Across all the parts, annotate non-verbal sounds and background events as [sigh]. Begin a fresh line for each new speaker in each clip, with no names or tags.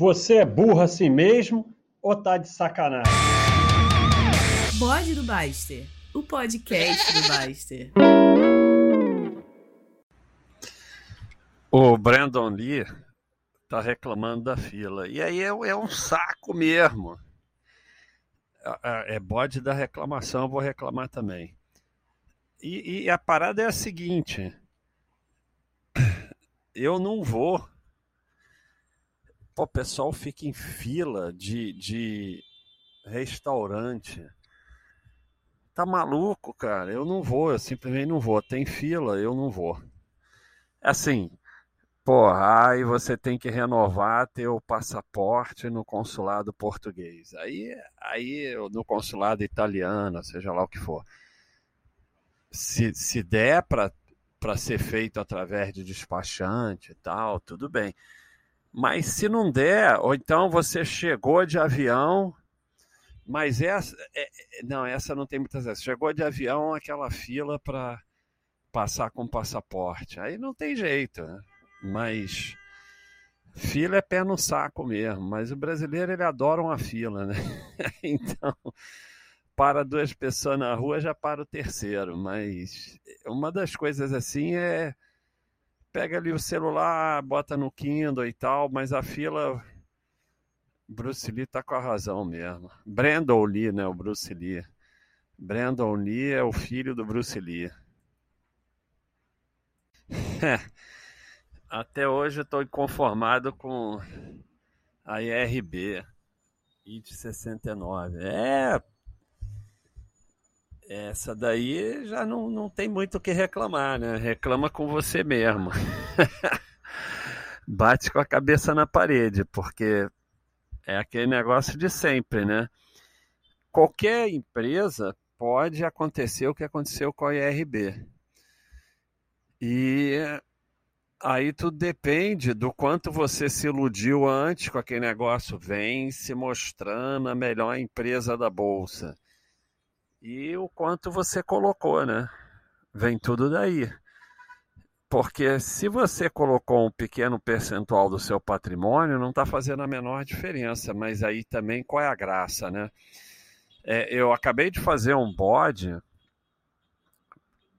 Você é burro assim mesmo ou tá de sacanagem?
Bode do Baster, o podcast do Baster.
O Brandon Lee tá reclamando da fila. E aí é, é um saco mesmo. É, é bode da reclamação, eu vou reclamar também. E, e a parada é a seguinte: eu não vou. O pessoal fica em fila de, de restaurante. Tá maluco, cara? Eu não vou, eu simplesmente não vou. Tem fila, eu não vou. Assim, porra, aí você tem que renovar teu passaporte no consulado português. Aí, aí no consulado italiano, seja lá o que for. Se, se der para ser feito através de despachante e tal, tudo bem. Mas se não der, ou então você chegou de avião, mas essa. É, é não, essa não tem muitas vezes. Chegou de avião, aquela fila para passar com passaporte. Aí não tem jeito, né? Mas. Fila é pé no saco mesmo, mas o brasileiro ele adora uma fila, né? [laughs] então, para duas pessoas na rua, já para o terceiro. Mas uma das coisas assim é pega ali o celular, bota no Kindle e tal, mas a fila Bruce Lee tá com a razão mesmo. Brandon Lee, né, o Bruce Lee. Brandon Lee é o filho do Bruce Lee. [laughs] Até hoje eu estou inconformado com a IRB IT 69. É, essa daí já não, não tem muito o que reclamar, né? Reclama com você mesmo. [laughs] Bate com a cabeça na parede, porque é aquele negócio de sempre, né? Qualquer empresa pode acontecer o que aconteceu com a IRB. E aí tudo depende do quanto você se iludiu antes com aquele negócio. Vem se mostrando a melhor empresa da bolsa e o quanto você colocou, né? Vem tudo daí. Porque se você colocou um pequeno percentual do seu patrimônio, não está fazendo a menor diferença. Mas aí também qual é a graça, né? É, eu acabei de fazer um bode.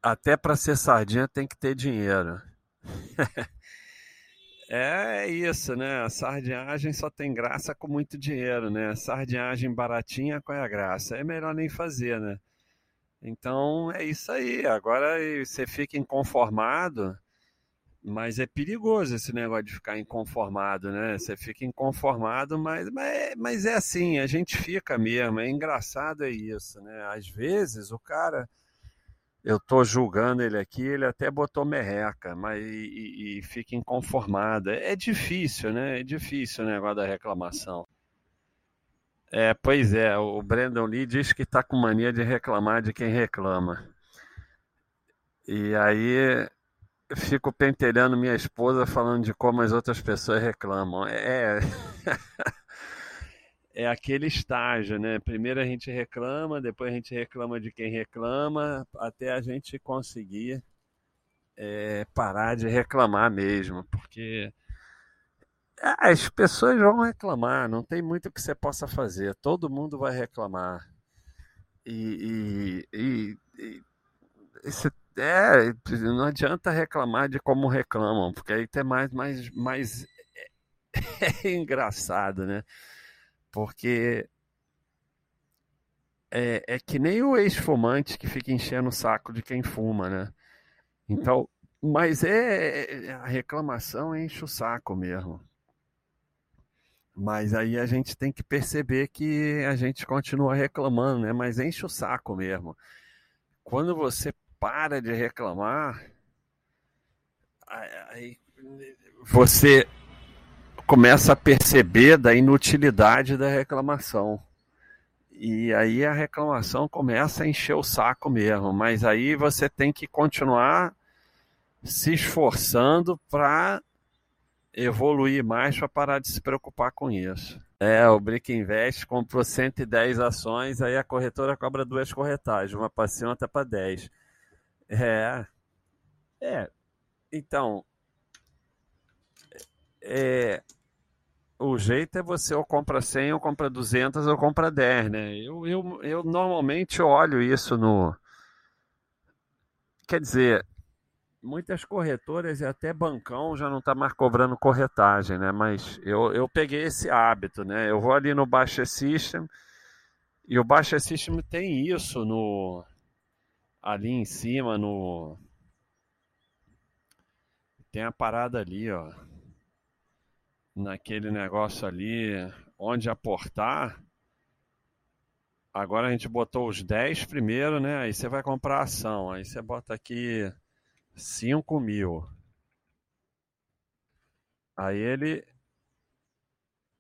Até para ser sardinha tem que ter dinheiro. [laughs] É, isso, né? A sardinhagem só tem graça com muito dinheiro, né? Sardinhagem baratinha, qual é a graça? É melhor nem fazer, né? Então é isso aí. Agora você fica inconformado, mas é perigoso esse negócio de ficar inconformado, né? Você fica inconformado, mas, mas, mas é assim, a gente fica mesmo. É engraçado é isso, né? Às vezes o cara eu tô julgando ele aqui, ele até botou merreca, mas e, e fica inconformado. É, é difícil, né? É difícil o negócio da reclamação. É, pois é, o Brandon Lee diz que tá com mania de reclamar de quem reclama. E aí fico pentelhando minha esposa falando de como as outras pessoas reclamam. É. [laughs] é aquele estágio, né? Primeiro a gente reclama, depois a gente reclama de quem reclama, até a gente conseguir é, parar de reclamar mesmo, porque as pessoas vão reclamar, não tem muito que você possa fazer, todo mundo vai reclamar. E, e, e, e é, não adianta reclamar de como reclamam, porque aí tem mais, mais, mais [laughs] é engraçado, né? Porque é, é que nem o ex-fumante que fica enchendo o saco de quem fuma, né? Então, mas é, é a reclamação enche o saco mesmo. Mas aí a gente tem que perceber que a gente continua reclamando, né? Mas enche o saco mesmo. Quando você para de reclamar, aí você começa a perceber da inutilidade da reclamação. E aí a reclamação começa a encher o saco mesmo, mas aí você tem que continuar se esforçando para evoluir mais para parar de se preocupar com isso. É, o Brick Invest comprou 110 ações, aí a corretora cobra duas corretagens, uma para cima outra para 10. É. É. Então, é, o jeito é você ou compra 100, ou compra 200, ou compra 10, né? Eu, eu, eu normalmente olho isso no. Quer dizer, muitas corretoras e até bancão já não está mais cobrando corretagem, né? Mas eu, eu peguei esse hábito, né? Eu vou ali no Baixa System e o Baixa System tem isso no ali em cima no tem a parada ali, ó naquele negócio ali onde aportar. Agora a gente botou os 10 primeiro, né? Aí você vai comprar ação. Aí você bota aqui 5 mil. Aí ele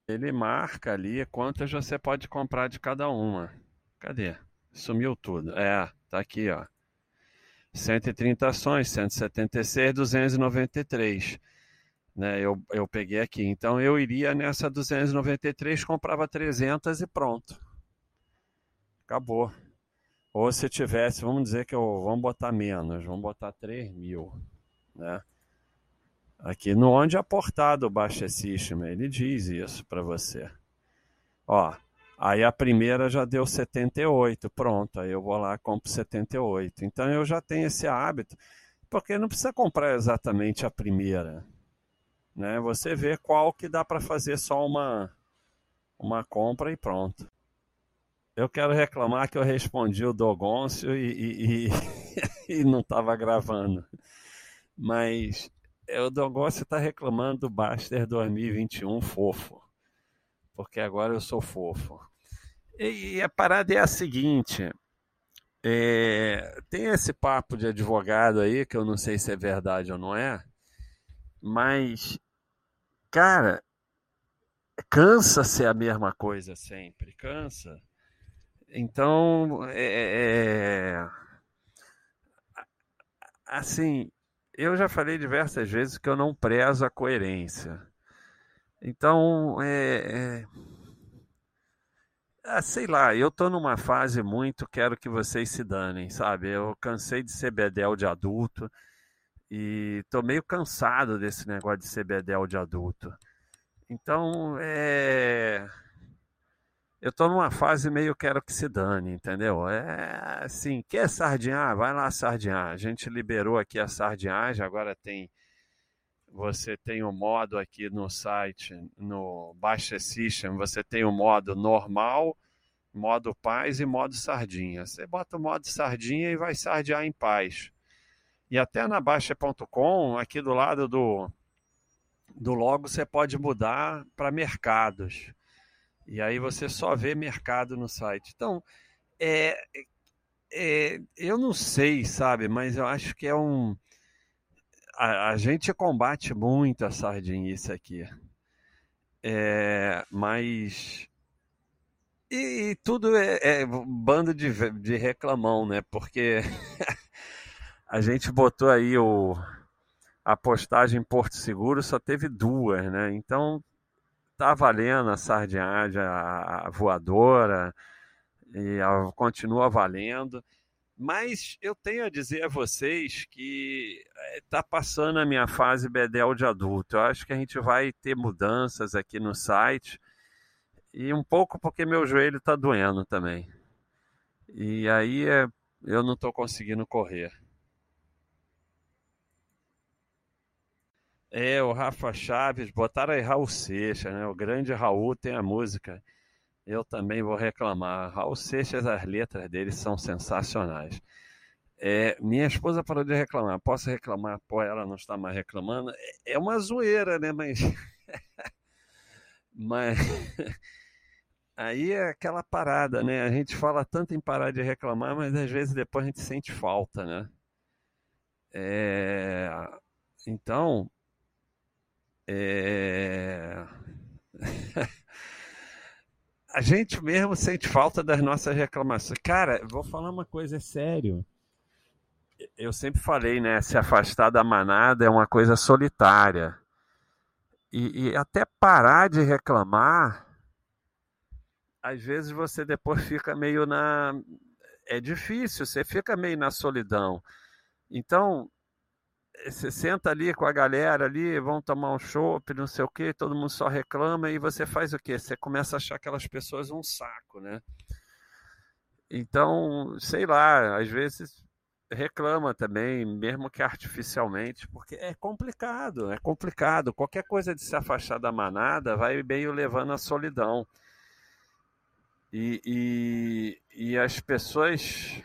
ele marca ali quantas você pode comprar de cada uma. Cadê? Sumiu tudo. É, tá aqui, ó. 130 ações, 176, 293 né? Eu, eu peguei aqui. Então eu iria nessa 293, comprava 300 e pronto. Acabou. Ou se tivesse, vamos dizer que eu vamos botar menos, vamos botar 3 mil, né? Aqui no onde aportado o Baixa System, ele diz isso para você. Ó, aí a primeira já deu 78, pronto, aí eu vou lá compro 78. Então eu já tenho esse hábito, porque não precisa comprar exatamente a primeira né? Você vê qual que dá para fazer só uma uma compra e pronto. Eu quero reclamar que eu respondi o Dogoncio e, e, e, [laughs] e não estava gravando. Mas é, o Dogoncio está reclamando do Baster 2021 fofo. Porque agora eu sou fofo. E, a parada é a seguinte: é, tem esse papo de advogado aí, que eu não sei se é verdade ou não é, mas, cara, cansa ser a mesma coisa sempre, cansa. Então, é, é, assim, eu já falei diversas vezes que eu não prezo a coerência. Então, é, é ah, sei lá, eu tô numa fase muito quero que vocês se danem, sabe? Eu cansei de ser bedel de adulto. E tô meio cansado desse negócio de bedel de adulto. Então, é. Eu tô numa fase meio quero que se dane, entendeu? É assim, quer sardinhar? Vai lá sardinhar. A gente liberou aqui a sardinhagem, agora tem. Você tem o um modo aqui no site, no Baixa System, você tem o um modo normal, modo paz e modo sardinha. Você bota o modo sardinha e vai sardear em paz. E até na Baixa.com, aqui do lado do, do logo, você pode mudar para mercados. E aí você só vê mercado no site. Então, é, é, eu não sei, sabe, mas eu acho que é um. A, a gente combate muito a sardinice aqui. É, mas. E, e tudo é, é, bando de, de reclamão, né? Porque [laughs] a gente botou aí o, a postagem em Porto Seguro, só teve duas, né? Então tá valendo a sardinhagem, a, voadora, e a, continua valendo. Mas eu tenho a dizer a vocês que está eh, passando a minha fase bedel de adulto. Eu acho que a gente vai ter mudanças aqui no site e um pouco porque meu joelho está doendo também. E aí é, eu não estou conseguindo correr. É, o Rafa Chaves, botaram aí Raul Seixas, né? O grande Raul tem a música. Eu também vou reclamar. Raul Seixas, as letras dele são sensacionais. É, minha esposa parou de reclamar. Posso reclamar? Pô, ela não está mais reclamando. É uma zoeira, né? Mas. [laughs] Mas. [laughs] Aí é aquela parada, né? A gente fala tanto em parar de reclamar, mas às vezes depois a gente sente falta, né? É... Então, é... [laughs] a gente mesmo sente falta das nossas reclamações. Cara, vou falar uma coisa é sério. Eu sempre falei, né? Se afastar da manada é uma coisa solitária. E, e até parar de reclamar, às vezes você depois fica meio na. É difícil, você fica meio na solidão. Então, você senta ali com a galera ali, vão tomar um chopp, não sei o que, todo mundo só reclama e você faz o quê? Você começa a achar aquelas pessoas um saco, né? Então, sei lá, às vezes reclama também, mesmo que artificialmente, porque é complicado, é complicado. Qualquer coisa de se afastar da manada vai meio levando à solidão. E, e, e as pessoas.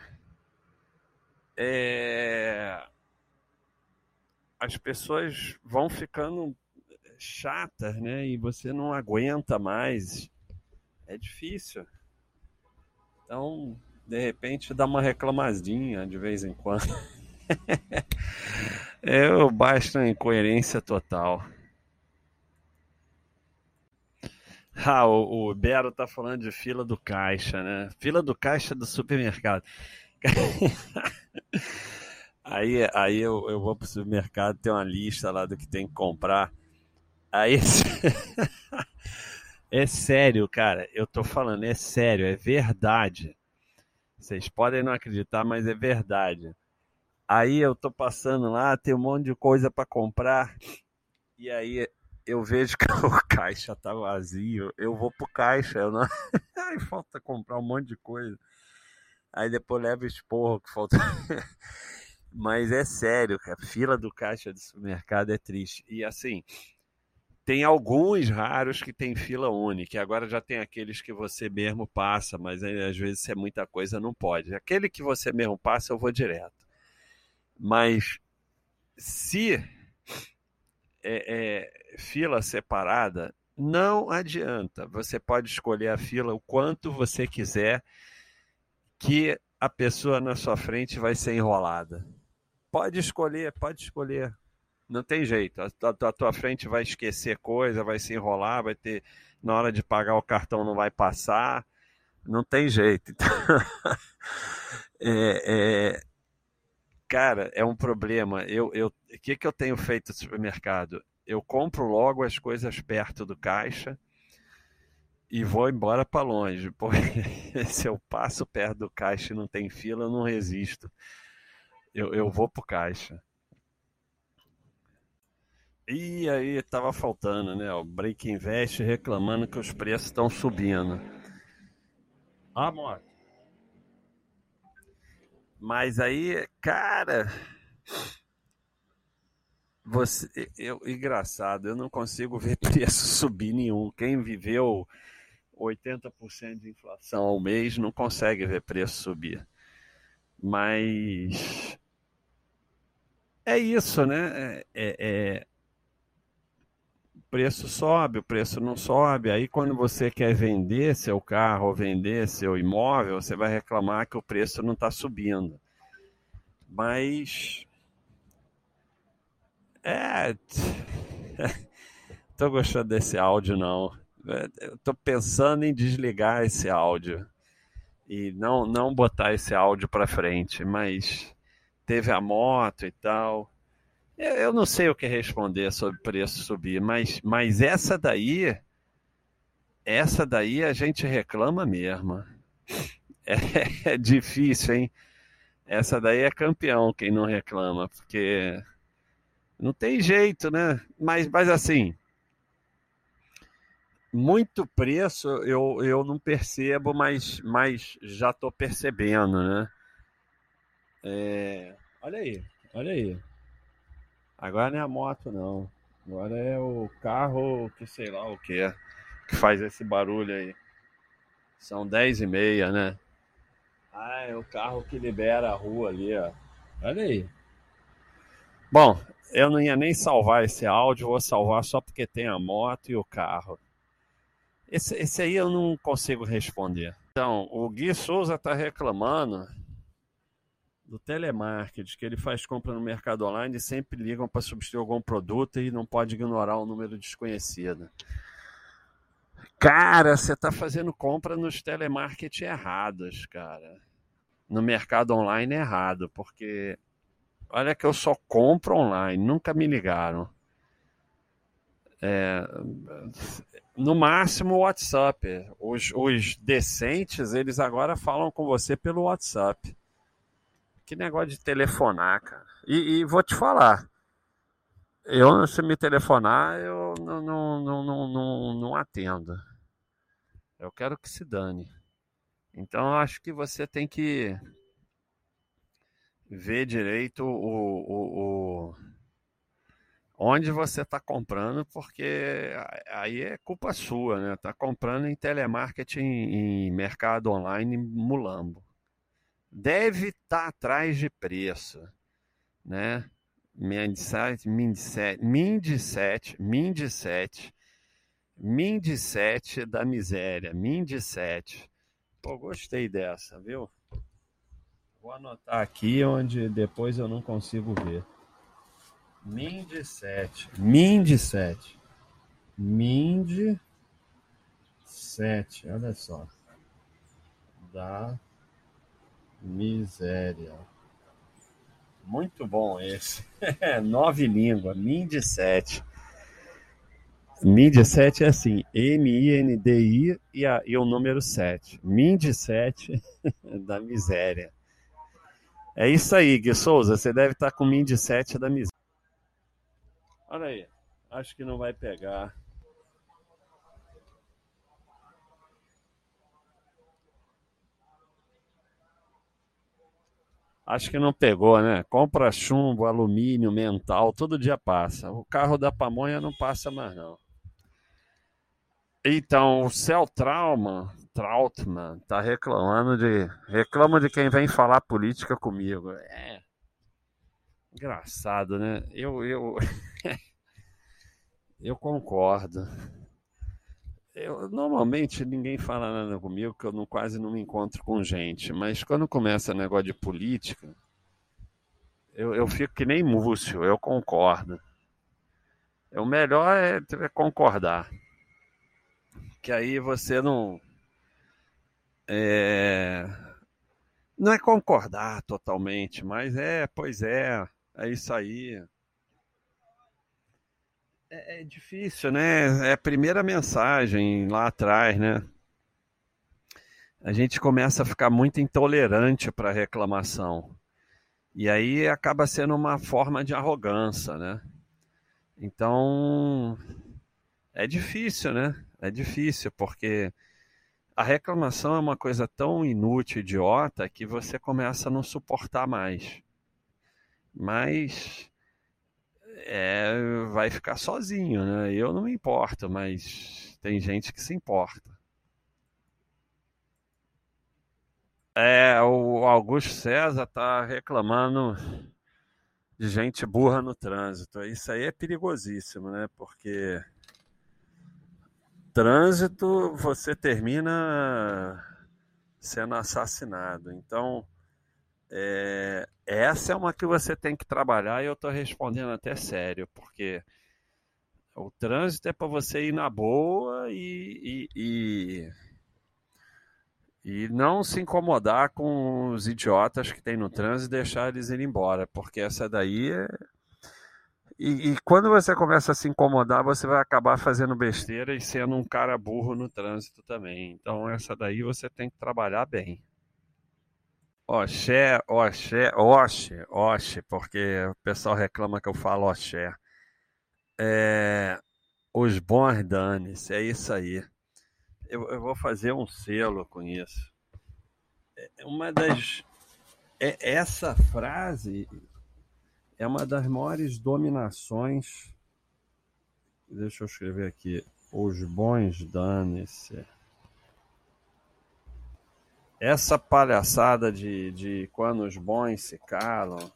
É, as pessoas vão ficando chatas, né? E você não aguenta mais. É difícil. Então, de repente, dá uma reclamadinha de vez em quando. [laughs] Eu basto incoerência total. Ah, o, o Bero tá falando de fila do caixa, né? Fila do caixa do supermercado. [laughs] Aí, aí eu, eu vou pro supermercado, tem uma lista lá do que tem que comprar. Aí. [laughs] é sério, cara. Eu tô falando, é sério, é verdade. Vocês podem não acreditar, mas é verdade. Aí eu tô passando lá, tem um monte de coisa para comprar. E aí eu vejo que [laughs] o caixa tá vazio. Eu vou pro caixa, eu não. [laughs] Aí falta comprar um monte de coisa. Aí depois leva esporro que falta. Mas é sério, cara. Fila do caixa de supermercado é triste. E assim, tem alguns raros que tem fila única. Agora já tem aqueles que você mesmo passa, mas às vezes se é muita coisa não pode. Aquele que você mesmo passa, eu vou direto. Mas se é, é, fila separada, não adianta. Você pode escolher a fila o quanto você quiser, que a pessoa na sua frente vai ser enrolada. Pode escolher, pode escolher. Não tem jeito. A, a, a, tua frente vai esquecer coisa, vai se enrolar, vai ter. Na hora de pagar o cartão não vai passar. Não tem jeito. Então, [laughs] é, é, cara, é um problema. Eu, eu, o que, que eu tenho feito no supermercado? Eu compro logo as coisas perto do caixa e vou embora para longe, [laughs] porque se eu passo perto do caixa e não tem fila, eu não resisto eu, eu vou pro caixa. E aí tava faltando, né? O Break Invest reclamando que os preços estão subindo. Ah. Mas aí, cara, você, eu, engraçado, eu não consigo ver [laughs] preço subir nenhum. Quem viveu 80% de inflação ao mês não consegue ver preço subir. Mas é isso, né? É, é, é, o preço sobe, o preço não sobe. Aí, quando você quer vender seu carro vender seu imóvel, você vai reclamar que o preço não está subindo. Mas. É. [laughs] Tô gostando desse áudio, não. Estou pensando em desligar esse áudio e não, não botar esse áudio para frente, mas teve a moto e tal. Eu, não sei o que responder sobre preço subir, mas, mas essa daí, essa daí a gente reclama mesmo. É, é difícil, hein? Essa daí é campeão quem não reclama, porque não tem jeito, né? Mas, mas assim, muito preço eu, eu não percebo, mas, mas já estou percebendo, né? É, olha aí, olha aí. Agora não é a moto, não. Agora é o carro que sei lá o que é, que faz esse barulho aí. São 10 e meia, né? Ah, é o carro que libera a rua ali, ó. Olha aí. Bom, eu não ia nem salvar esse áudio, vou salvar só porque tem a moto e o carro. Esse, esse aí eu não consigo responder. Então, o Gui Souza está reclamando do telemarketing, que ele faz compra no mercado online e sempre ligam para substituir algum produto e não pode ignorar o um número desconhecido. Cara, você está fazendo compra nos telemarketing errados, cara. No mercado online errado, porque olha que eu só compro online, nunca me ligaram. É, no máximo o WhatsApp. Os, os decentes, eles agora falam com você pelo WhatsApp. Que negócio de telefonar, cara. E, e vou te falar. eu, se me telefonar, eu não, não, não, não, não, não atendo. Eu quero que se dane. Então, acho que você tem que ver direito o, o, o onde você está comprando, porque aí é culpa sua, né? Está comprando em telemarketing, em mercado online, mulambo. Deve estar tá atrás de preço, né? Mindset, Mindset, Mindset, Mindset, Mindset da miséria, Mindset. Pô, gostei dessa, viu? Vou anotar aqui onde depois eu não consigo ver. Mind 7. Mind 7. Mind 7. Olha só. Da miséria. Muito bom esse. [laughs] Nove línguas. Mind 7. Mind 7 é assim, M-I-N-D-I e, e o número 7. Mind 7 da miséria. É isso aí, Gui Souza. Você deve estar com o Mind 7 da miséria. Olha aí. Acho que não vai pegar. Acho que não pegou, né? Compra chumbo, alumínio, mental, todo dia passa. O carro da pamonha não passa mais, não. Então, o Céu Trauma, Trautmann, tá reclamando de. Reclama de quem vem falar política comigo. É. Engraçado, né? Eu. Eu, [laughs] eu concordo. Eu, normalmente ninguém fala nada comigo, que eu não, quase não me encontro com gente. Mas quando começa negócio de política, eu, eu fico que nem Múcio, eu concordo. O melhor é, é concordar que aí você não. É, não é concordar totalmente, mas é, pois é, é isso aí. É, é difícil, né? É a primeira mensagem lá atrás, né? A gente começa a ficar muito intolerante para reclamação. E aí acaba sendo uma forma de arrogância, né? Então, é difícil, né? É difícil, porque a reclamação é uma coisa tão inútil, idiota, que você começa a não suportar mais. Mas é, vai ficar sozinho, né? Eu não me importo, mas tem gente que se importa. É, o Augusto César tá reclamando de gente burra no trânsito. Isso aí é perigosíssimo, né? Porque trânsito, você termina sendo assassinado. Então, é, essa é uma que você tem que trabalhar e eu estou respondendo até sério, porque o trânsito é para você ir na boa e, e, e, e, não se incomodar com os idiotas que tem no trânsito e deixar eles ir embora, porque essa daí é, e, e, quando você começa a se incomodar, você vai acabar fazendo besteira e sendo um cara burro no trânsito também. Então, essa daí você tem que trabalhar bem. Oxé, oxé, oxe, oxe, porque o pessoal reclama que eu falo oxé. É, os bons danes, é isso aí. Eu, eu, vou fazer um selo com isso. É, uma das. É, essa frase é uma das maiores dominações. Deixa eu escrever aqui. Os bons dane-se. Essa palhaçada de, de quando os bons se calam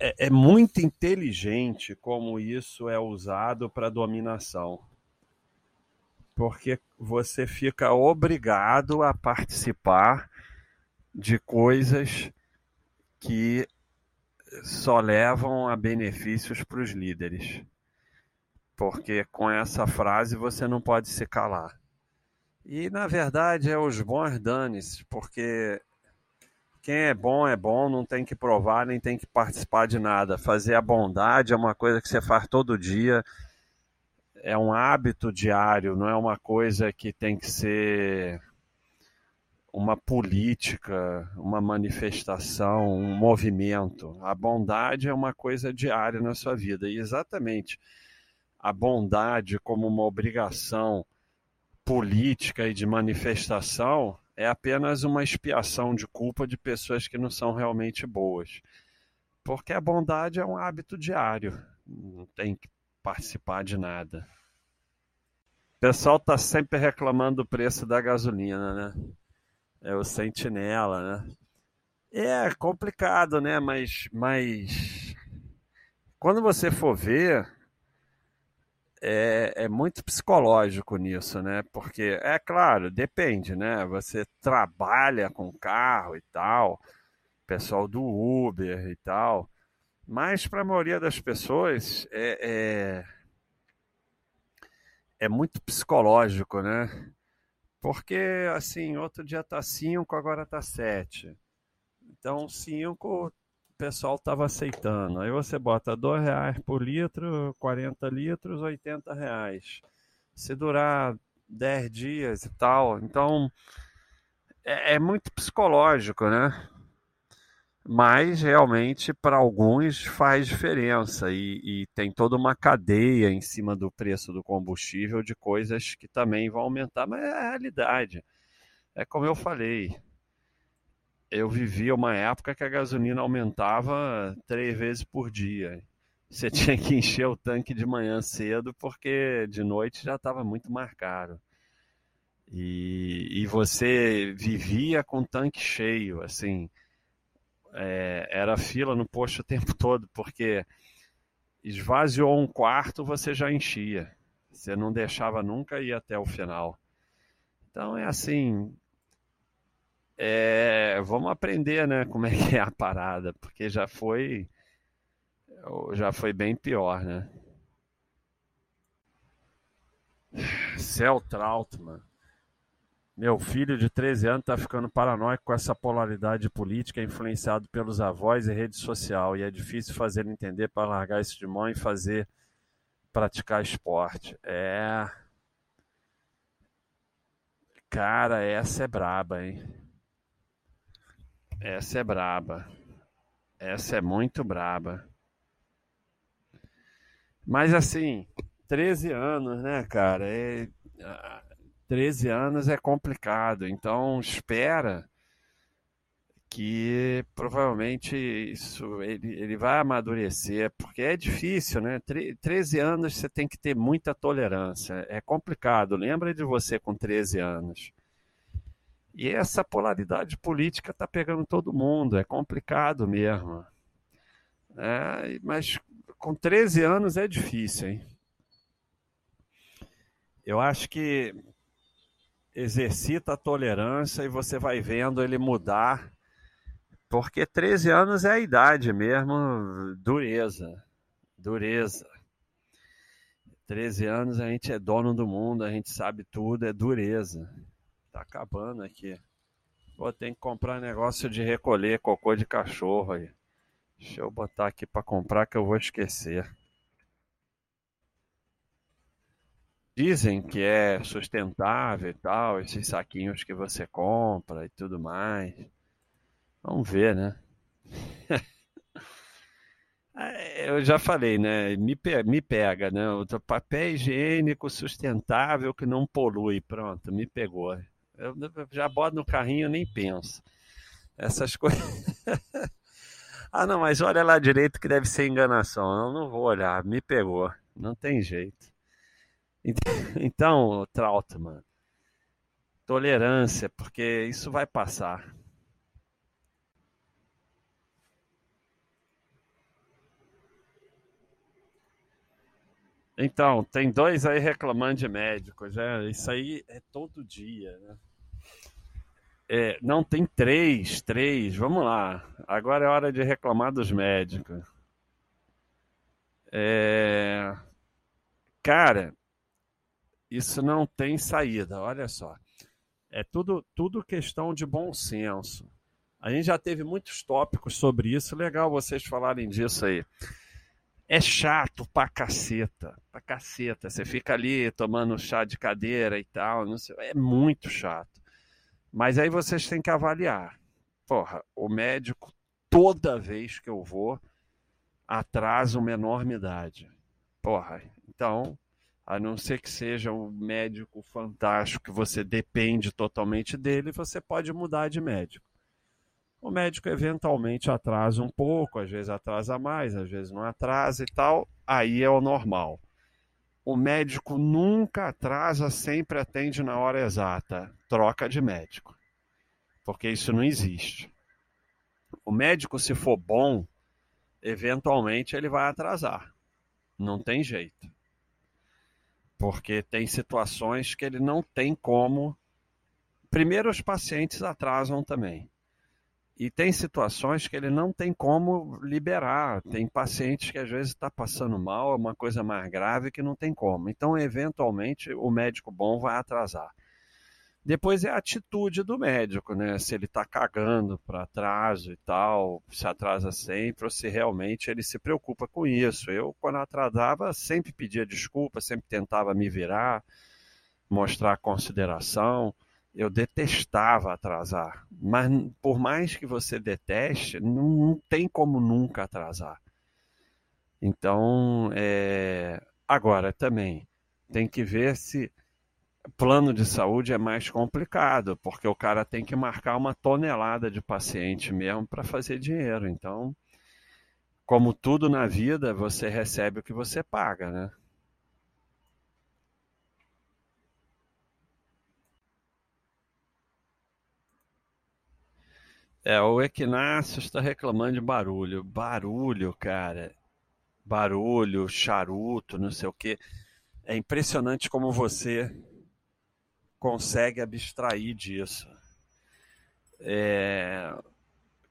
é, é muito inteligente como isso é usado para dominação. Porque você fica obrigado a participar de coisas que só levam a benefícios para os líderes. Porque com essa frase você não pode se calar. E na verdade é os bons danes, porque quem é bom é bom, não tem que provar nem tem que participar de nada. Fazer a bondade é uma coisa que você faz todo dia, é um hábito diário, não é uma coisa que tem que ser uma política, uma manifestação, um movimento. A bondade é uma coisa diária na sua vida. E exatamente a bondade como uma obrigação política e de manifestação é apenas uma expiação de culpa de pessoas que não são realmente boas. Porque a bondade é um hábito diário, não tem que participar de nada. O pessoal está sempre reclamando do preço da gasolina, né? É o sentinela, né? É complicado, né? Mas, mas quando você for ver, é, é, muito psicológico nisso, né? Porque, é claro, depende, né? Você trabalha com carro e tal, pessoal do Uber e tal, mas para a maioria das pessoas é, é, é muito psicológico, né? Porque, assim, outro dia tá 5, agora tá 7. Então, 5, o pessoal tava aceitando. Aí você bota 2 reais por litro, 40 litros, 80 reais. Se durar 10 dias e tal. Então, é, é muito psicológico, né? mas realmente para alguns faz diferença e, e, tem toda uma cadeia em cima do preço do combustível de coisas que também vão aumentar, mas é a realidade. É como eu falei, eu vivia uma época que a gasolina aumentava três vezes por dia. Você [laughs] tinha que encher o tanque de manhã cedo porque de noite já estava muito mais caro. E, e você vivia com o tanque cheio, assim é, era fila no posto o tempo todo, porque esvaziou um quarto, você já enchia. Você não deixava nunca ir até o final. Então é assim. É, vamos aprender, né, como é que é a parada, porque já foi já foi bem pior, né? Céu Trautmann. Meu filho de 13 anos está ficando paranoico com essa polaridade política, influenciado pelos avós e rede social, e é difícil fazer ele entender para largar isso de mão e fazer praticar esporte. É. Cara, essa é braba, hein? Essa é braba. Essa é muito braba. Mas assim, 13 anos, né, cara? É 13 anos é complicado, então espera que provavelmente isso ele, ele vai amadurecer, porque é difícil, né? 13 anos você tem que ter muita tolerância, é complicado. Lembra de você com 13 anos. E essa polaridade política está pegando todo mundo, é complicado mesmo. É, mas com 13 anos é difícil, hein? Eu acho que exercita a tolerância e você vai vendo ele mudar. Porque 13 anos é a idade mesmo, dureza. Dureza. 13 anos a gente é dono do mundo, a gente sabe tudo, é dureza. Tá acabando aqui. Vou ter que comprar negócio de recolher cocô de cachorro aí. Deixa eu botar aqui para comprar que eu vou esquecer. dizem que é sustentável e tal, esses saquinhos que você compra e tudo mais. Vamos ver, né? [laughs] É, eu já falei, né? Me, me pega, né? O papel higiênico sustentável que não polui. Pronto, me pegou. Eu já boto no carrinho nem penso. Essas [laughs] coisas. ah, não, mas olha lá direito que deve ser enganação. Eu não vou olhar, me pegou. Não tem jeito. [laughs] Então, Trautmann, tolerância, porque isso vai passar. Então, tem dois aí reclamando de médicos, né? Isso aí é todo dia, né? É, não, tem três, três, vamos lá. Agora é hora de reclamar dos médicos. É... Cara, isso não tem saída, olha só. É tudo, tudo questão de bom senso. A gente já teve muitos tópicos sobre isso, legal vocês falarem disso aí. É chato pra caceta, pra caceta. Você fica ali tomando chá de cadeira e tal, sei, é muito chato. Mas aí vocês têm que avaliar. Porra, o médico, toda vez que eu vou, atrasa uma enormidade. Porra, então, a não ser que seja um médico fantástico que você depende totalmente dele, você pode mudar de médico. O médico eventualmente atrasa um pouco, às vezes atrasa mais, às vezes não atrasa e tal, aí é o normal. O médico nunca atrasa, sempre atende na hora exata. Troca de médico. Porque isso não existe. O médico, se for bom, eventualmente ele vai atrasar. Não tem jeito. Porque tem situações que ele não tem como. Primeiro, os pacientes atrasam também. E tem situações que ele não tem como liberar. Tem pacientes que às vezes está passando mal, é uma coisa mais grave que não tem como. Então, eventualmente, o médico bom vai atrasar. Depois é a atitude do médico, né? Se ele está cagando para atraso e tal, se atrasa sempre, ou se realmente ele se preocupa com isso. Eu, quando atrasava, sempre pedia desculpa, sempre tentava me virar, mostrar consideração. Eu detestava atrasar, mas por mais que você deteste, não, não tem como nunca atrasar. Então, é... agora também tem que ver se plano de saúde é mais complicado, porque o cara tem que marcar uma tonelada de paciente mesmo para fazer dinheiro. Então, como tudo na vida, você recebe o que você paga, né? É, o Equinácio está reclamando de barulho. Barulho, cara. Barulho, charuto, não sei o quê. É impressionante como você consegue abstrair disso. É,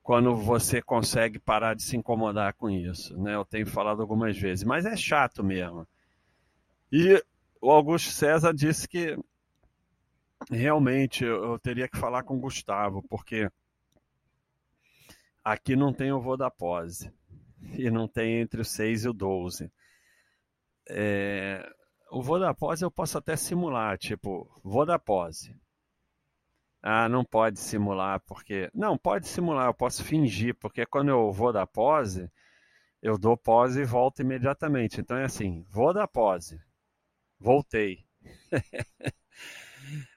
quando você consegue parar de se incomodar com isso, né? Eu tenho falado algumas vezes, mas é chato mesmo. E o Augusto César disse que realmente eu teria que falar com o Gustavo, porque aqui não tem o voo da pose e não tem entre o 6 e o 12. É, o voo da pose eu posso até simular, tipo, vou da pose. Ah, não pode simular, porque. Não, pode simular, eu posso fingir, porque quando eu vou da pose, eu dou pose e volto imediatamente. Então é assim: vou da pose, voltei. [laughs]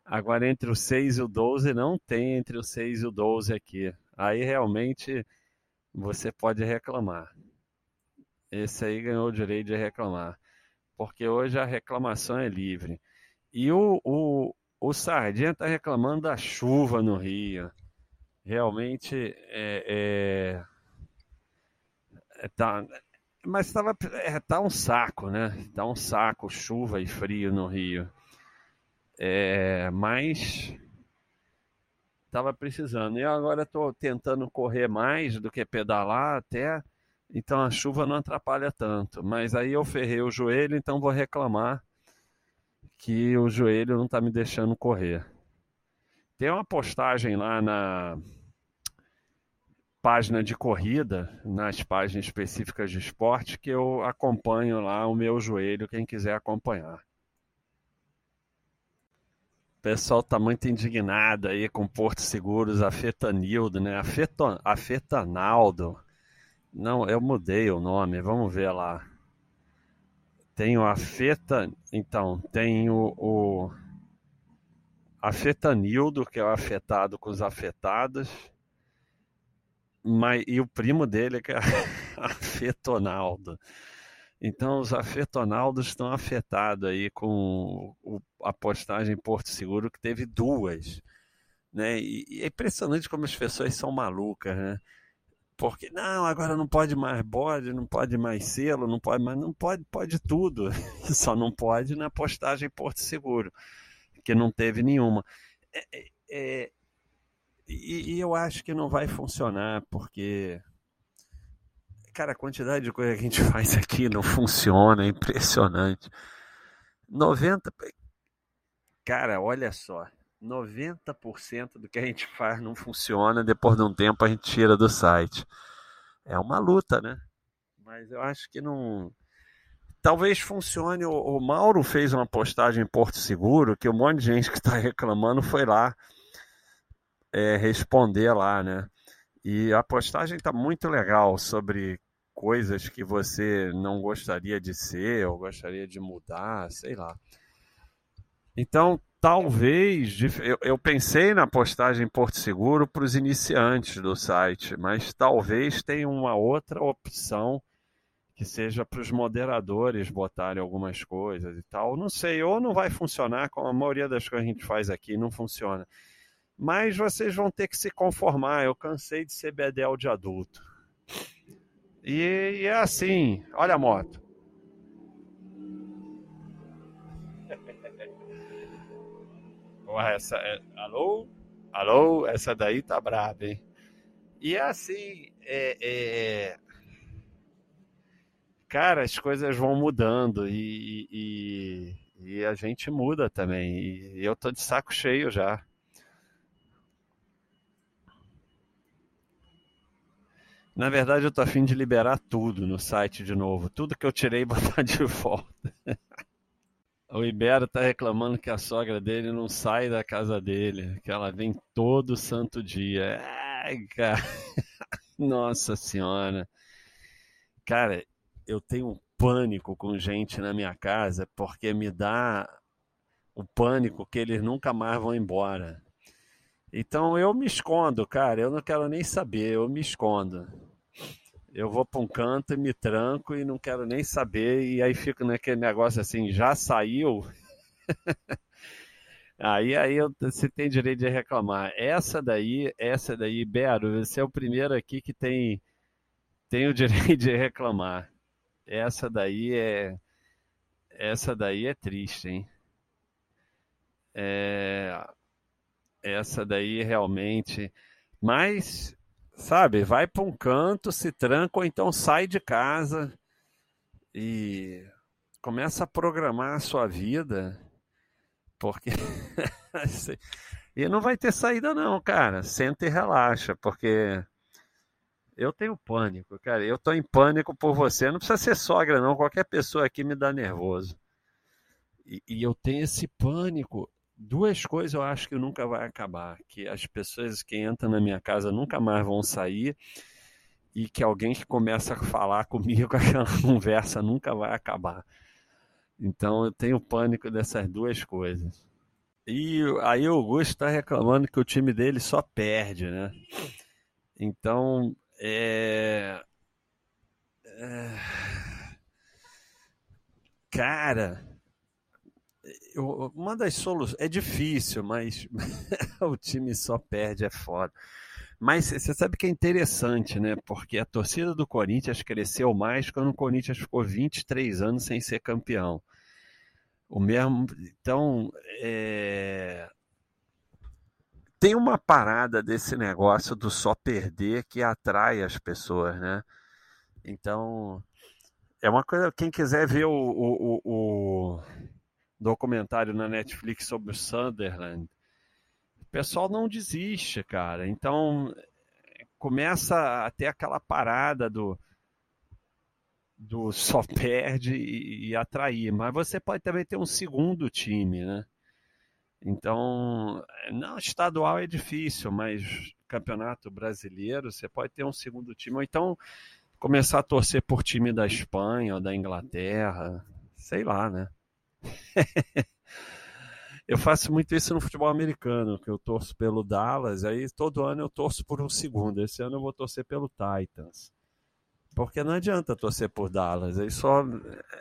Agora, entre o 6 e o 12, não tem entre o 6 e o 12 aqui. Aí realmente você pode reclamar. Esse aí ganhou o direito de reclamar porque hoje a reclamação é livre. E o, o, o Sardinha está reclamando da chuva no Rio. Realmente é, é, é tá, mas estava é, tá um saco, né? Tá um saco, chuva e frio no Rio. É, mas estava precisando. E agora estou tentando correr mais do que pedalar até então a chuva não atrapalha tanto. Mas aí eu ferrei o joelho, então vou reclamar que o joelho não está me deixando correr. Tem uma postagem lá na página de corrida, nas páginas específicas de esporte, que eu acompanho lá o meu joelho, quem quiser acompanhar. Pessoal está muito indignado aí com Porto Seguros, a Fetanildo, né? A, Fetanaldo não, eu mudei o nome, vamos ver lá. Tem o Afeta, então, tem o, o Afetanildo, que é o afetado com os afetados, mas, e o primo dele, que é [laughs] Afetonaldo. Então, os afetonaldos estão afetados aí com o, a postagem Porto Seguro, que teve duas. Né? E, e é impressionante como as pessoas são malucas, né? porque não, agora não pode mais bode, não pode mais selo, não pode mais, não pode, pode tudo, [laughs] só não pode na postagem Porto Seguro, que não teve nenhuma. É, é, é, e, e, eu acho que não vai funcionar, porque, cara, a quantidade de coisa que a gente [laughs] faz aqui não funciona, é impressionante. 90, cara, olha só, 90% do que a gente faz não funciona, depois de um tempo a gente tira do site. É uma luta, né? Mas eu acho que não. Talvez funcione. O, Mauro fez uma postagem em Porto Seguro que um monte de gente que está [laughs] reclamando foi lá é, responder lá, né? E a postagem está muito legal sobre coisas que você não gostaria de ser ou gostaria de mudar, sei lá. Então, talvez, eu, pensei na postagem Porto Seguro para os iniciantes do site, mas talvez tenha uma outra opção que seja para os moderadores botarem algumas coisas e tal. Não sei, ou não vai funcionar, como a maioria das coisas que a gente faz aqui não funciona. Mas vocês vão ter que se conformar. Eu cansei de ser bedel de adulto. E, e é assim, olha a moto. [laughs] essa é... Alô? Alô? Essa daí tá braba, hein? E é assim, é, é... cara, as coisas vão mudando e, e, e, a gente muda também. E eu tô de saco cheio já. Na verdade, eu tô afim de liberar tudo no site de novo. Tudo que eu tirei [laughs] botar de volta. O Ibero tá reclamando que a sogra dele não sai da casa dele, que ela vem todo santo dia. Ai, cara. [laughs] Nossa senhora. Cara, eu tenho um pânico com gente na minha casa porque me dá o pânico que eles nunca mais vão embora. Então eu me escondo, cara. Eu não quero nem saber, eu me escondo eu vou para um canto e me tranco e não quero nem saber, e aí fico naquele negócio assim, já saiu? [laughs] aí aí eu, você tem direito de reclamar. Essa daí, essa daí, Bero, você é o primeiro aqui que tem, tem o [laughs] direito de reclamar. Essa daí é. Essa daí é triste, hein? É, essa daí realmente. Mas sabe, vai para um canto, se tranca ou então sai de casa e começa a programar a sua vida, porque [laughs] e não vai ter saída não, cara. Senta e relaxa, porque eu tenho pânico, cara. Eu tô em pânico por você. Não precisa ser sogra não, qualquer pessoa aqui me dá nervoso. E, e eu tenho esse pânico duas coisas eu acho que nunca vai acabar, que as pessoas que entram na minha casa nunca mais vão sair e que alguém que começa a falar [laughs] comigo aquela conversa nunca vai acabar. Então eu tenho pânico dessas duas coisas. E aí o Augusto está reclamando que o time dele só perde, né? Então é... é... Cara, uma das soluções. É difícil, mas [laughs] o time só perde, é foda. Mas você sabe que é interessante, né? Porque a torcida do Corinthians cresceu mais quando o Corinthians ficou 23 anos sem ser campeão. O mesmo. Então, é... tem uma parada desse negócio do só perder que atrai as pessoas, né? Então, é uma coisa. Quem quiser ver o, o, o, o documentário na Netflix sobre o Sunderland. O pessoal não desiste, cara. Então começa a ter aquela parada do do só perde e, e atrair, mas você pode também ter um segundo time, né? Então, não, estadual é difícil, mas campeonato brasileiro você pode ter um segundo time, ou então começar a torcer por time da Espanha ou da Inglaterra, sei lá, né? [laughs] eu faço muito isso no futebol americano, que eu torço pelo Dallas, aí todo ano eu torço por um segundo. Esse ano eu vou torcer pelo Titans. Porque não adianta torcer por Dallas, ele só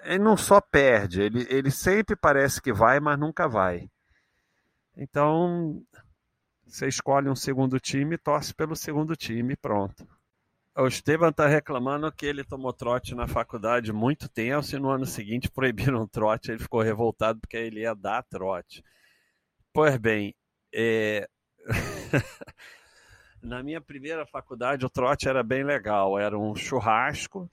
ele não só perde, ele, ele sempre parece que vai, mas nunca vai. Então, você escolhe um segundo time, torce pelo segundo time, pronto. O Esteban está reclamando que ele tomou trote na faculdade muito tenso e no ano seguinte proibiram trote. Ele ficou revoltado porque ele ia dar trote. Pois bem, é... [laughs] na minha primeira faculdade o trote era bem legal. Era um churrasco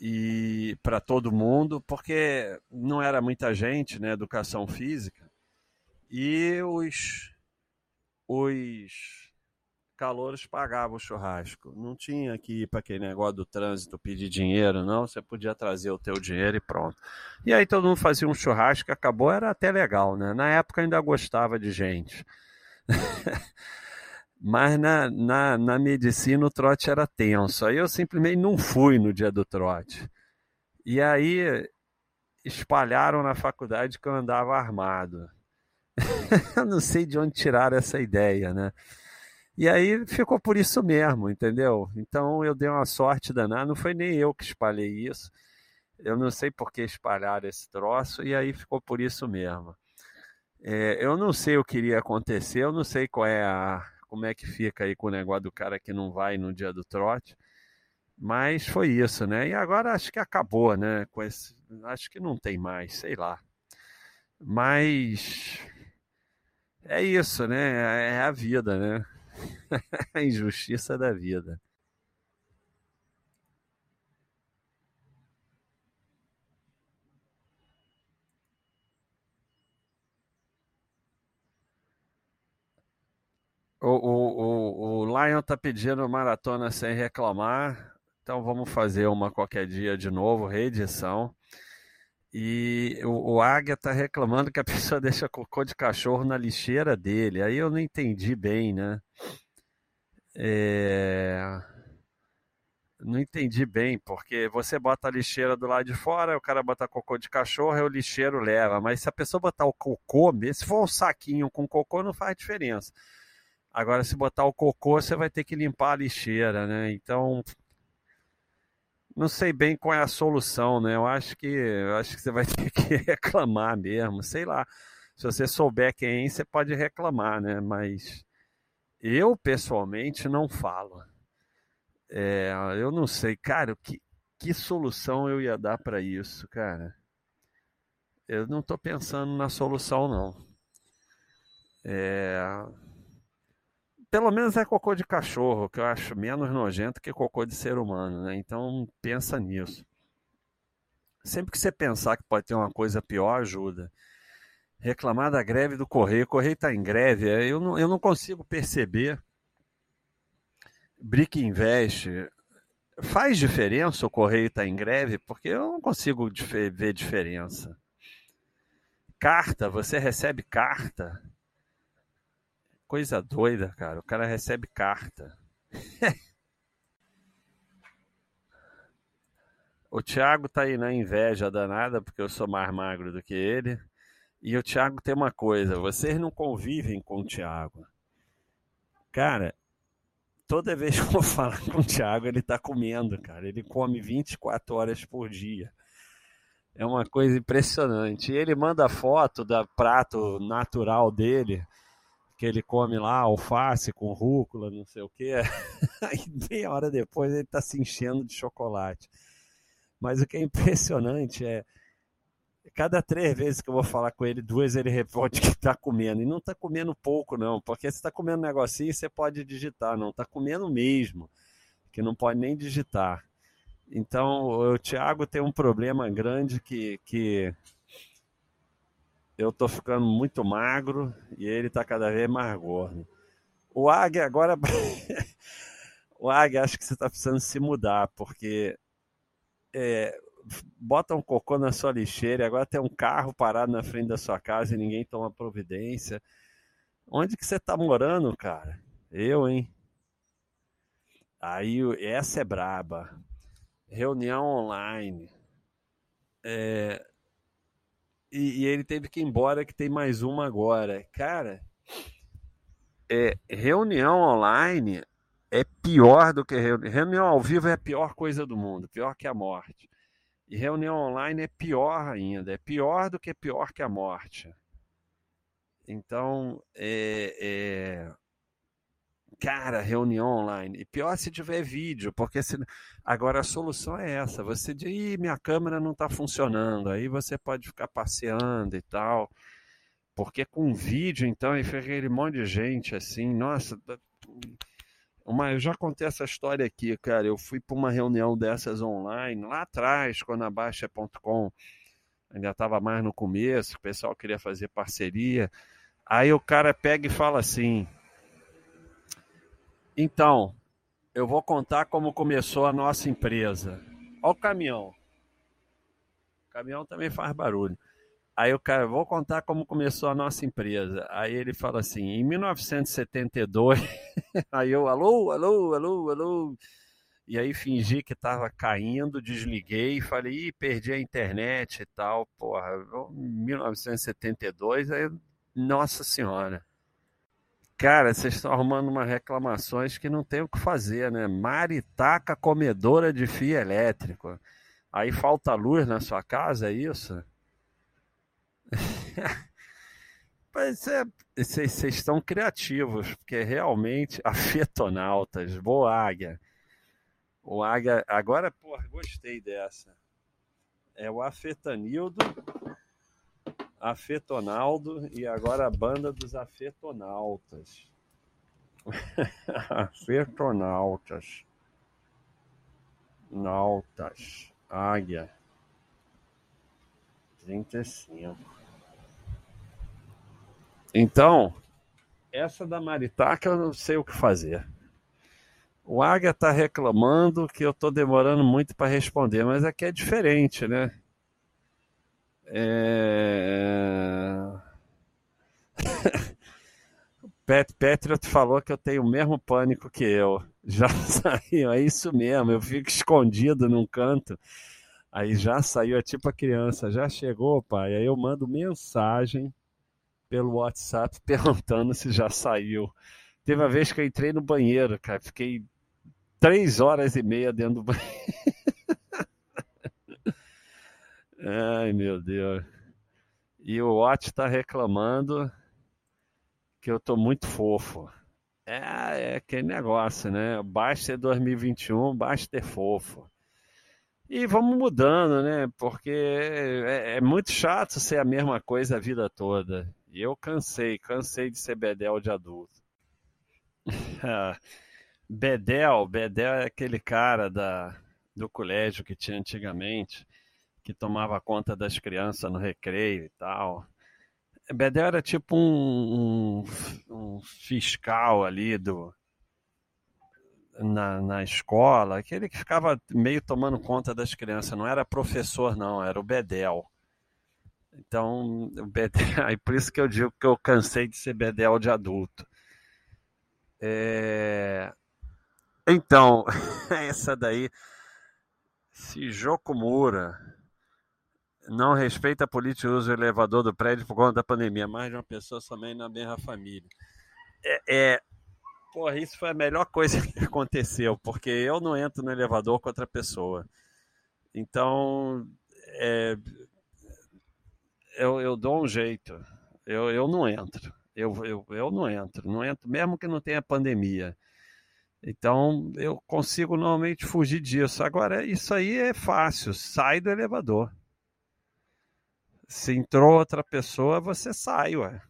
e para todo mundo, porque não era muita gente, né? Educação física. E os, os calouros pagavam o churrasco. Não tinha que ir para aquele negócio do trânsito pedir dinheiro, não. Você podia trazer o teu dinheiro e pronto. E aí todo mundo fazia um churrasco, acabou, era até legal, né? Na época ainda gostava de gente. [laughs] Mas na, na, na medicina o trote era tenso. Aí eu simplesmente não fui no dia do trote. E aí espalharam na faculdade que eu andava armado. [laughs] eu não sei de onde tiraram essa ideia, né? E aí ficou por isso mesmo, entendeu? Então eu dei uma sorte danada, não foi nem eu que espalhei isso. Eu não sei por que espalharam esse troço, e aí ficou por isso mesmo. É, eu não sei o que iria acontecer, eu não sei qual é a, como é que fica aí com o negócio do cara que não vai no dia do trote. Mas foi isso, né? E agora acho que acabou, né? Com esse, acho que não tem mais, sei lá. Mas é isso, né? É a vida, né? [laughs] a injustiça da vida. O, o, o, o Lion tá pedindo maratona sem reclamar. Então vamos fazer uma qualquer dia de novo, reedição. E o, o Águia tá reclamando que a [laughs] pessoa deixa cocô de cachorro na lixeira dele. Aí eu não entendi bem, né? É... Não entendi bem, porque você bota a lixeira do lado de fora, o cara bota cocô de cachorro, e o lixeiro leva. Mas se a pessoa botar o cocô, se for um saquinho com cocô, não faz diferença. Agora, se botar o cocô, você vai ter que limpar a lixeira, né? Então, não sei bem qual é a solução, né? Eu acho que, eu acho que você vai [laughs] ter que reclamar mesmo, sei lá. Se você souber quem, você pode reclamar, né? Mas eu pessoalmente não falo. É, eu não sei, cara, que, que solução eu ia dar para isso, cara? Eu não estou pensando na solução, não. É, pelo menos é cocô de cachorro, que eu acho menos nojento que cocô de ser humano, né? Então pensa nisso. Sempre que você pensar que pode ter uma coisa pior, ajuda. Reclamar da greve do Correio, o Correio está em greve, é, eu não, eu não consigo perceber. Brick Invest, faz diferença o Correio estar tá em greve? Porque eu não consigo ver diferença. Carta, você recebe carta? Coisa doida, cara. O cara recebe carta. [laughs] o Thiago tá aí na inveja danada, porque eu sou mais magro do que ele. E o Thiago tem uma coisa: vocês não convivem com o Thiago. Cara, toda vez [laughs] que eu falar com o Thiago, ele tá comendo, cara. Ele come 24 horas por dia. É uma coisa impressionante. Ele manda foto do prato natural dele que ele come lá alface com rúcula, não sei o que. [laughs] Aí meia hora depois ele está se enchendo de chocolate. Mas o que é impressionante é cada três vezes que eu vou falar com ele, duas ele responde que está comendo. E não está comendo pouco, não, porque se está comendo um negocinho, você pode digitar, não, está comendo mesmo, que não pode nem digitar. Então, o Thiago tem um problema grande que, que eu tô ficando muito magro e ele tá cada vez mais gordo. O Águia agora. [laughs] o Águia, acho que você tá precisando se mudar, porque é, bota um cocô na sua lixeira e agora tem um carro parado na frente da sua casa e ninguém toma providência. Onde que você tá morando, cara? Eu, hein? Aí, essa é braba. Reunião online. É, e, e, ele teve que ir embora, que tem mais uma agora. Cara, é, reunião online é pior do que reunião. Reunião ao vivo é a pior coisa do mundo, pior que a morte. E reunião online é pior ainda, é pior do que pior que a morte. Então, é, é Cara, reunião online. E pior se tiver vídeo, porque se... agora a solução é essa. Você diz, minha câmera não está funcionando. Aí você pode ficar passeando e tal. Porque com vídeo, então, e aquele monte de gente assim, nossa. Uma, eu já contei essa história aqui, cara. Eu fui para uma reunião dessas online, lá atrás, quando a Baixa.com ainda estava mais no começo, o pessoal queria fazer parceria. Aí o cara pega e fala assim: então, eu vou contar como começou a nossa empresa. Olha o caminhão. O caminhão também faz barulho. Aí o cara, vou contar como começou a nossa empresa. Aí ele fala assim, em 1972, [laughs] aí eu, alô, alô, alô, alô. E aí fingi que estava caindo, desliguei, falei, Ih, perdi a internet e tal. Porra, 1972, aí, nossa senhora. Cara, vocês estão arrumando umas reclamações que não tem o que fazer, né? Maritaca comedora de fio elétrico. Aí falta luz na sua casa, é isso? [laughs] Mas é, vocês estão criativos, porque realmente afetonautas, boa águia. O águia, agora, porra, gostei dessa. É o Afetanildo, Afetonaldo e agora a banda dos Afetonautas. [laughs] Afetonautas. Nautas. Águia. 35. Então, essa da Maritaca eu não sei o que fazer. O Águia está reclamando que eu estou demorando muito para responder, mas aqui é diferente, né? É... [laughs] Pet Patriot falou que eu tenho o mesmo pânico que eu. Já [laughs] saiu, é isso mesmo. Eu fico escondido num canto. Aí já saiu, é tipo a criança, já chegou, pai. Aí eu mando mensagem pelo WhatsApp [laughs] perguntando se já saiu. Teve uma vez que eu entrei no banheiro, cara, fiquei três horas e meia dentro do [laughs] banheiro. Ai, meu Deus. E o Watch está reclamando que eu tô muito fofo. É, é aquele negócio, né? Basta ser 2021, basta ter fofo. E vamos mudando, né? Porque é, é, muito chato ser a mesma coisa a vida toda. E eu cansei, cansei de ser bedel de adulto. [laughs] bedel, bedel é aquele cara da, do colégio que tinha antigamente, que tomava conta das crianças no recreio e tal. Bedel era tipo um, um, um fiscal ali do, na, na escola, aquele que ficava meio tomando conta das crianças, não era professor, não, era o Bedel. Então, o Bedel, [laughs] aí por isso que eu digo que eu cansei de ser Bedel de adulto. É... Então, [laughs] essa daí, se Jocumura não respeita a política de uso do elevador do prédio por conta da pandemia, mais de uma pessoa somente na mesma família. É, é, porra, isso foi a melhor coisa [laughs] que aconteceu, porque eu não entro no elevador com outra pessoa. Então, é, eu, eu dou um jeito. Eu, eu não entro. Eu, eu, eu não entro. Não entro, mesmo que não tenha pandemia. Então, eu consigo normalmente fugir disso. Agora, isso aí é fácil. Sai do elevador. Se entrou outra pessoa, você sai, ué.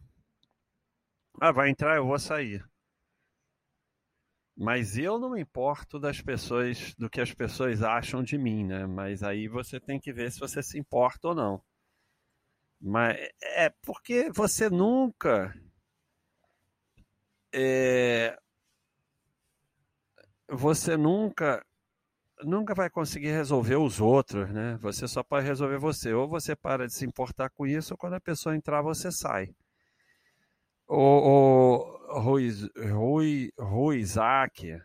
Ah, vai entrar, eu vou sair. Mas eu não me importo das pessoas, do que as pessoas acham de mim, né? Mas aí você tem que ver se você se importa ou não. Mas é porque você nunca é, você nunca nunca vai conseguir resolver os outros, né? Você só pode resolver você. Ou você para de se importar com isso, ou quando a pessoa entrar, você sai. O, o Rui, Rui, Rui Isaac,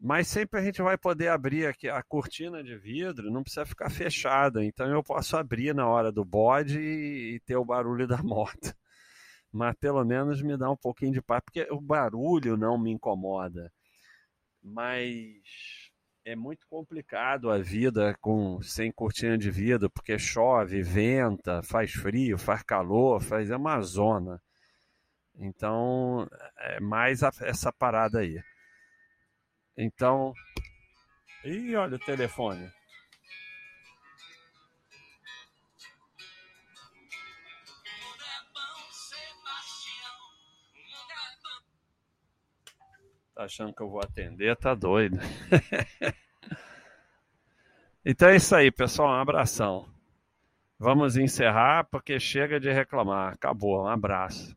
mas sempre a gente vai poder abrir aqui a cortina de vidro, não precisa ficar fechada. Então eu posso abrir na hora do bode e, ter o barulho da [laughs] moto. Mas pelo menos me dá um pouquinho de paz, porque o barulho não me incomoda. Mas é muito complicado a vida com sem cortina de vidro, porque chove, venta, faz frio, faz calor, faz é. Então, é mais essa parada aí. Então. Ih, olha o telefone. Tá achando que eu vou atender? Tá doido. [laughs] então é isso aí, pessoal. Um abração. Vamos encerrar porque chega de reclamar. Acabou. Um abraço.